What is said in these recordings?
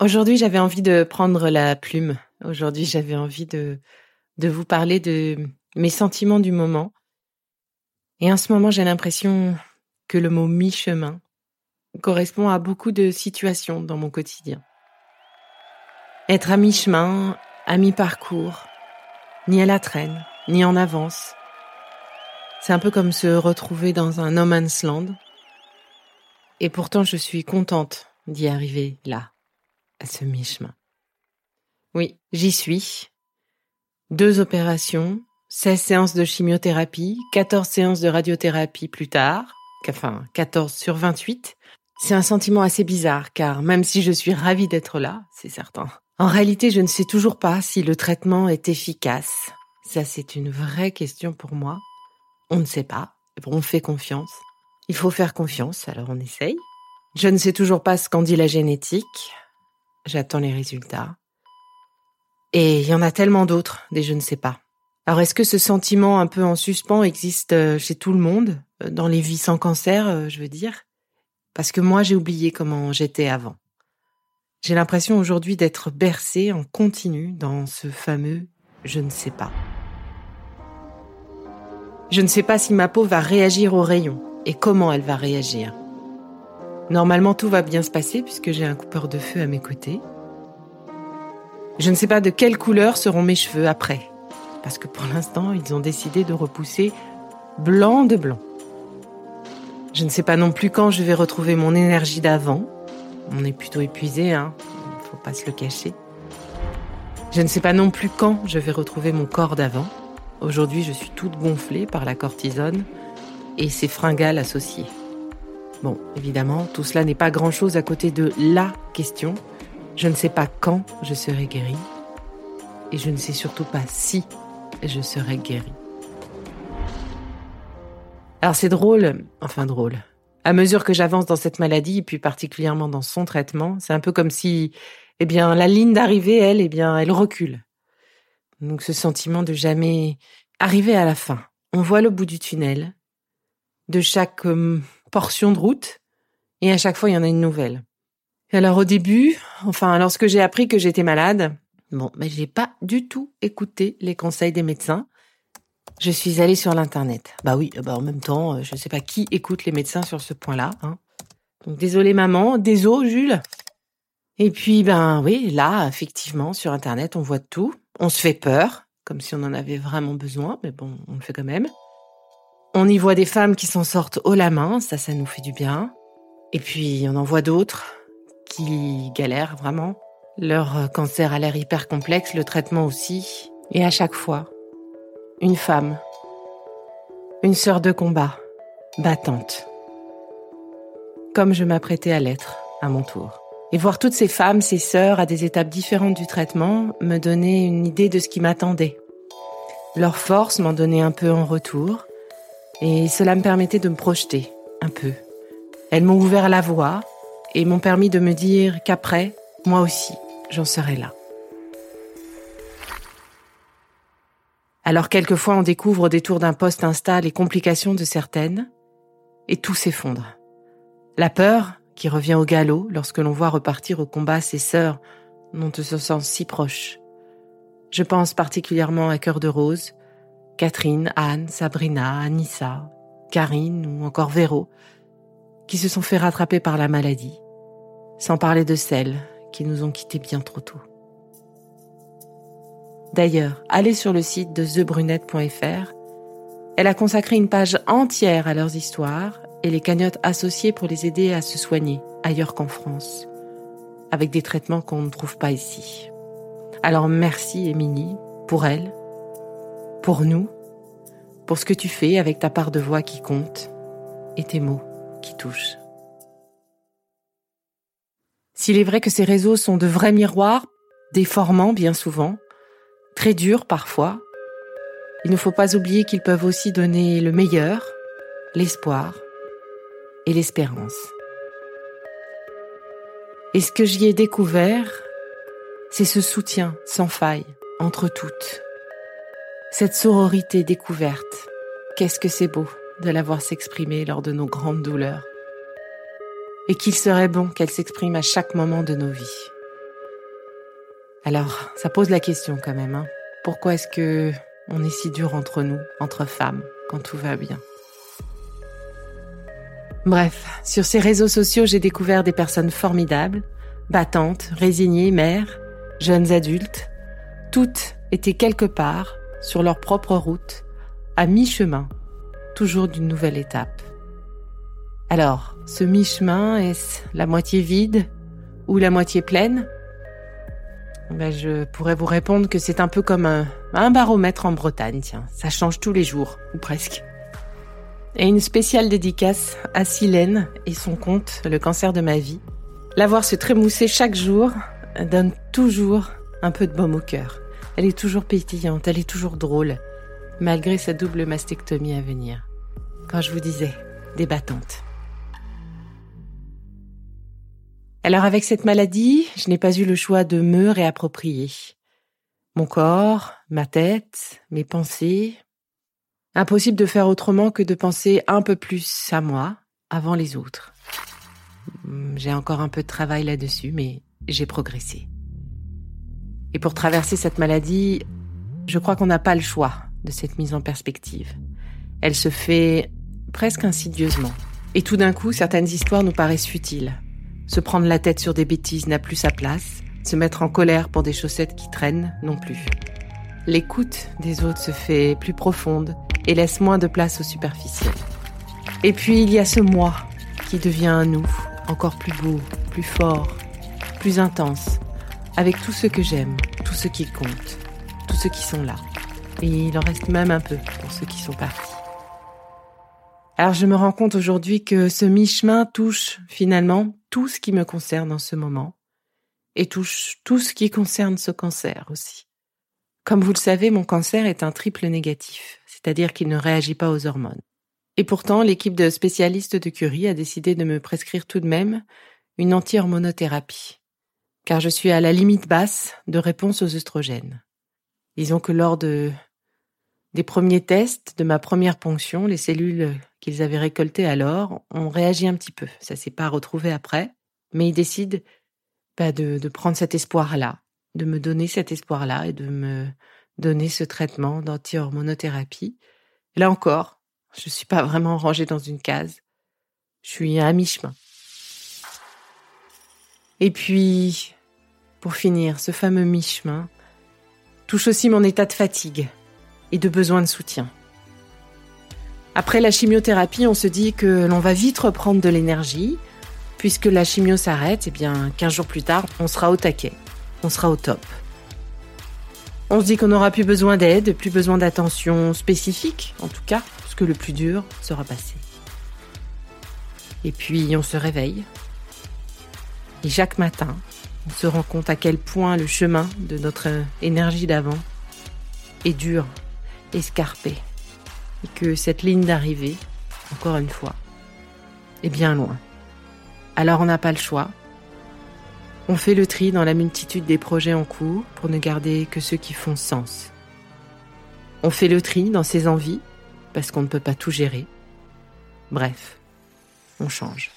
Aujourd'hui, j'avais envie de prendre la plume. Aujourd'hui, j'avais envie de, de vous parler de mes sentiments du moment et en ce moment, j'ai l'impression que le mot mi-chemin correspond à beaucoup de situations dans mon quotidien. Être à mi-chemin, à mi-parcours, ni à la traîne, ni en avance. C'est un peu comme se retrouver dans un no man's land. Et pourtant, je suis contente d'y arriver là, à ce mi-chemin. Oui, j'y suis. Deux opérations, 16 séances de chimiothérapie, 14 séances de radiothérapie plus tard, enfin 14 sur 28. C'est un sentiment assez bizarre car même si je suis ravie d'être là, c'est certain. En réalité, je ne sais toujours pas si le traitement est efficace. Ça, c'est une vraie question pour moi. On ne sait pas. On fait confiance. Il faut faire confiance, alors on essaye. Je ne sais toujours pas ce qu'en dit la génétique. J'attends les résultats. Et il y en a tellement d'autres, des je ne sais pas. Alors est-ce que ce sentiment un peu en suspens existe euh, chez tout le monde, euh, dans les vies sans cancer, euh, je veux dire? Parce que moi j'ai oublié comment j'étais avant. J'ai l'impression aujourd'hui d'être bercée en continu dans ce fameux je ne sais pas. Je ne sais pas si ma peau va réagir au rayon et comment elle va réagir. Normalement tout va bien se passer puisque j'ai un coupeur de feu à mes côtés. Je ne sais pas de quelle couleur seront mes cheveux après parce que pour l'instant, ils ont décidé de repousser blanc de blanc. Je ne sais pas non plus quand je vais retrouver mon énergie d'avant. On est plutôt épuisé, hein. Faut pas se le cacher. Je ne sais pas non plus quand je vais retrouver mon corps d'avant. Aujourd'hui, je suis toute gonflée par la cortisone et ses fringales associées. Bon, évidemment, tout cela n'est pas grand-chose à côté de la question. Je ne sais pas quand je serai guérie. Et je ne sais surtout pas si je serai guérie. Alors c'est drôle, enfin drôle. À mesure que j'avance dans cette maladie, et puis particulièrement dans son traitement, c'est un peu comme si, eh bien, la ligne d'arrivée, elle, eh bien, elle recule. Donc ce sentiment de jamais arriver à la fin. On voit le bout du tunnel, de chaque hum, portion de route, et à chaque fois, il y en a une nouvelle. Alors au début, enfin, lorsque j'ai appris que j'étais malade, Bon, mais j'ai pas du tout écouté les conseils des médecins. Je suis allée sur l'internet. Bah oui, bah en même temps, euh, je ne sais pas qui écoute les médecins sur ce point-là. Hein. Donc désolé maman, désolé Jules. Et puis ben oui, là effectivement sur internet on voit tout. On se fait peur, comme si on en avait vraiment besoin, mais bon, on le fait quand même. On y voit des femmes qui s'en sortent haut la main, ça, ça nous fait du bien. Et puis on en voit d'autres qui galèrent vraiment. Leur euh, cancer a l'air hyper complexe, le traitement aussi. Et à chaque fois, une femme, une sœur de combat, battante. Comme je m'apprêtais à l'être, à mon tour. Et voir toutes ces femmes, ces sœurs, à des étapes différentes du traitement, me donnait une idée de ce qui m'attendait. Leur force m'en donnait un peu en retour, et cela me permettait de me projeter, un peu. Elles m'ont ouvert la voie, et m'ont permis de me dire qu'après, moi aussi, j'en serai là. Alors quelquefois on découvre au détour d'un poste Insta les complications de certaines, et tout s'effondre. La peur, qui revient au galop lorsque l'on voit repartir au combat ses sœurs dont on se sent si proche. Je pense particulièrement à Cœur de Rose, Catherine, Anne, Sabrina, Anissa, Karine ou encore Véro, qui se sont fait rattraper par la maladie sans parler de celles qui nous ont quittés bien trop tôt. D'ailleurs, allez sur le site de thebrunette.fr. Elle a consacré une page entière à leurs histoires et les cagnottes associées pour les aider à se soigner ailleurs qu'en France, avec des traitements qu'on ne trouve pas ici. Alors merci Émilie, pour elle, pour nous, pour ce que tu fais avec ta part de voix qui compte et tes mots qui touchent. S'il est vrai que ces réseaux sont de vrais miroirs, déformants bien souvent, très durs parfois, il ne faut pas oublier qu'ils peuvent aussi donner le meilleur, l'espoir et l'espérance. Et ce que j'y ai découvert, c'est ce soutien sans faille entre toutes. Cette sororité découverte, qu'est-ce que c'est beau de la voir s'exprimer lors de nos grandes douleurs. Et qu'il serait bon qu'elle s'exprime à chaque moment de nos vies. Alors, ça pose la question quand même. Hein. Pourquoi est-ce que on est si dur entre nous, entre femmes, quand tout va bien? Bref, sur ces réseaux sociaux, j'ai découvert des personnes formidables, battantes, résignées, mères, jeunes adultes. Toutes étaient quelque part, sur leur propre route, à mi-chemin, toujours d'une nouvelle étape. Alors, ce mi-chemin, est-ce la moitié vide ou la moitié pleine? Ben, Je pourrais vous répondre que c'est un peu comme un, baromètre en Bretagne, tiens. Ça change tous les jours, ou presque. Et une spéciale dédicace à Silène et son compte Le cancer de ma vie. La voir se trémousser chaque jour donne toujours un peu de baume au cœur. Elle est toujours pétillante, elle est toujours drôle, malgré sa double mastectomie à venir. Quand je vous disais, débattante. Alors avec cette maladie, je n'ai pas eu le choix de me réapproprier. Mon corps, ma tête, mes pensées, Impossible de faire autrement que de penser un peu plus à moi avant les autres. J'ai encore un peu de travail là-dessus, mais j'ai progressé. Et pour traverser cette maladie, je crois qu'on n'a pas le choix de cette mise en perspective. Elle se fait presque insidieusement. Et tout d'un coup, certaines histoires nous paraissent futiles. Se prendre la tête sur des bêtises n'a plus sa place. Se mettre en colère pour des chaussettes qui traînent non plus. L'écoute des autres se fait plus profonde et laisse moins de place au superficiel. Et puis il y a ce moi qui devient un nous, encore plus beau, plus fort, plus intense, avec tout ce que j'aime, tout ce qui compte, tous ceux qui sont là. Et il en reste même un peu pour ceux qui sont partis. Alors je me rends compte aujourd'hui que ce mi-chemin touche finalement tout ce qui me concerne en ce moment et touche tout ce qui concerne ce cancer aussi. Comme vous le savez, mon cancer est un triple négatif c'est-à-dire qu'il ne réagit pas aux hormones. Et pourtant, l'équipe de spécialistes de Curie a décidé de me prescrire tout de même une anti-hormonothérapie, car je suis à la limite basse de réponse aux œstrogènes. Disons que lors de des premiers tests de ma première ponction, les cellules qu'ils avaient récoltées alors ont réagi un petit peu. Ça s'est pas retrouvé après, mais ils décident bah, de, de prendre cet espoir-là, de me donner cet espoir-là et de me donner ce traitement d'anti-hormonothérapie. Là encore, je ne suis pas vraiment rangée dans une case. Je suis à mi-chemin. Et puis, pour finir, ce fameux mi-chemin touche aussi mon état de fatigue et de besoin de soutien. Après la chimiothérapie, on se dit que l'on va vite reprendre de l'énergie. Puisque la chimio s'arrête, et eh bien, 15 jours plus tard, on sera au taquet. On sera au top. On se dit qu'on n'aura plus besoin d'aide, plus besoin d'attention spécifique, en tout cas, parce que le plus dur sera passé. Et puis on se réveille. Et chaque matin, on se rend compte à quel point le chemin de notre énergie d'avant est dur, escarpé. Et que cette ligne d'arrivée, encore une fois, est bien loin. Alors on n'a pas le choix. On fait le tri dans la multitude des projets en cours pour ne garder que ceux qui font sens. On fait le tri dans ses envies parce qu'on ne peut pas tout gérer. Bref, on change.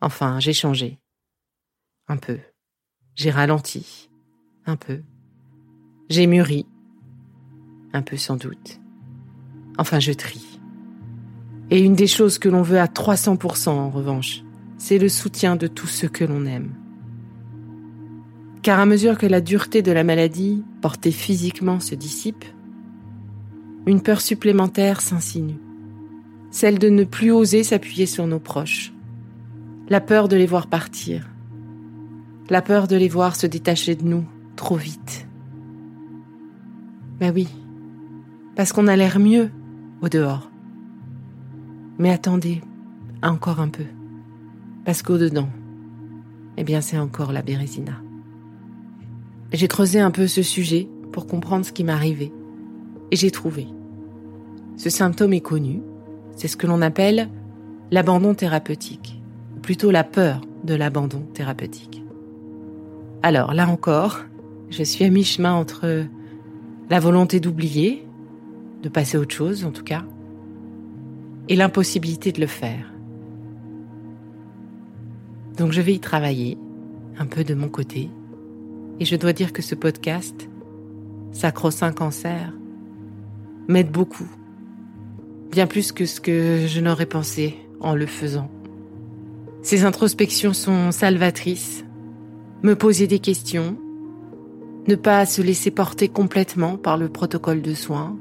Enfin, j'ai changé. Un peu. J'ai ralenti. Un peu. J'ai mûri. Un peu sans doute. Enfin, je trie. Et une des choses que l'on veut à 300% en revanche, c'est le soutien de tous ceux que l'on aime. Car à mesure que la dureté de la maladie portée physiquement se dissipe, une peur supplémentaire s'insinue, celle de ne plus oser s'appuyer sur nos proches, la peur de les voir partir, la peur de les voir se détacher de nous trop vite. Ben oui, parce qu'on a l'air mieux au dehors. Mais attendez, encore un peu. Parce qu'au-dedans, eh bien, c'est encore la bérésina. J'ai creusé un peu ce sujet pour comprendre ce qui m'arrivait. Et j'ai trouvé. Ce symptôme est connu. C'est ce que l'on appelle l'abandon thérapeutique. Ou plutôt la peur de l'abandon thérapeutique. Alors, là encore, je suis à mi-chemin entre la volonté d'oublier, de passer autre chose en tout cas, et l'impossibilité de le faire. Donc je vais y travailler, un peu de mon côté, et je dois dire que ce podcast, Sacro-Saint Cancer, m'aide beaucoup, bien plus que ce que je n'aurais pensé en le faisant. Ces introspections sont salvatrices, me poser des questions, ne pas se laisser porter complètement par le protocole de soins,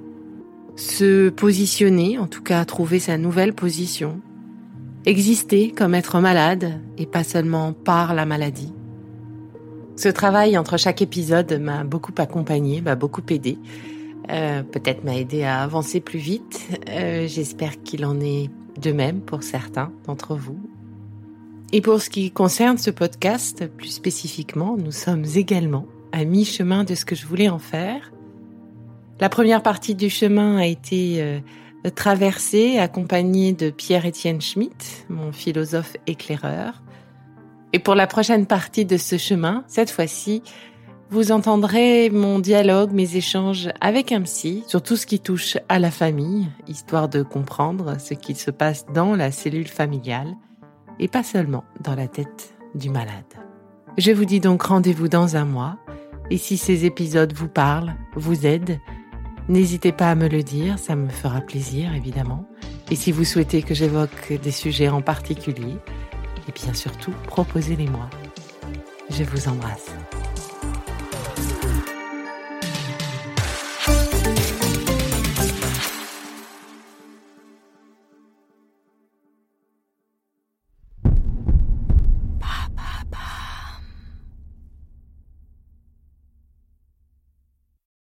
se positionner, en tout cas trouver sa nouvelle position, exister comme être malade et pas seulement par la maladie. Ce travail entre chaque épisode m'a beaucoup accompagné, m'a beaucoup aidé, euh, peut-être m'a aidé à avancer plus vite. Euh, j'espère qu'il en est de même pour certains d'entre vous. Et pour ce qui concerne ce podcast, plus spécifiquement, nous sommes également à mi-chemin de ce que je voulais en faire. La première partie du chemin a été euh, traversée, accompagnée de Pierre-Étienne Schmitt, mon philosophe éclaireur. Et pour la prochaine partie de ce chemin, cette fois-ci, vous entendrez mon dialogue, mes échanges avec un psy sur tout ce qui touche à la famille, histoire de comprendre ce qui se passe dans la cellule familiale et pas seulement dans la tête du malade. Je vous dis donc rendez-vous dans un mois et si ces épisodes vous parlent, vous aident, N'hésitez pas à me le dire, ça me fera plaisir évidemment. Et si vous souhaitez que j'évoque des sujets en particulier, et bien surtout, proposez-les-moi. Je vous embrasse.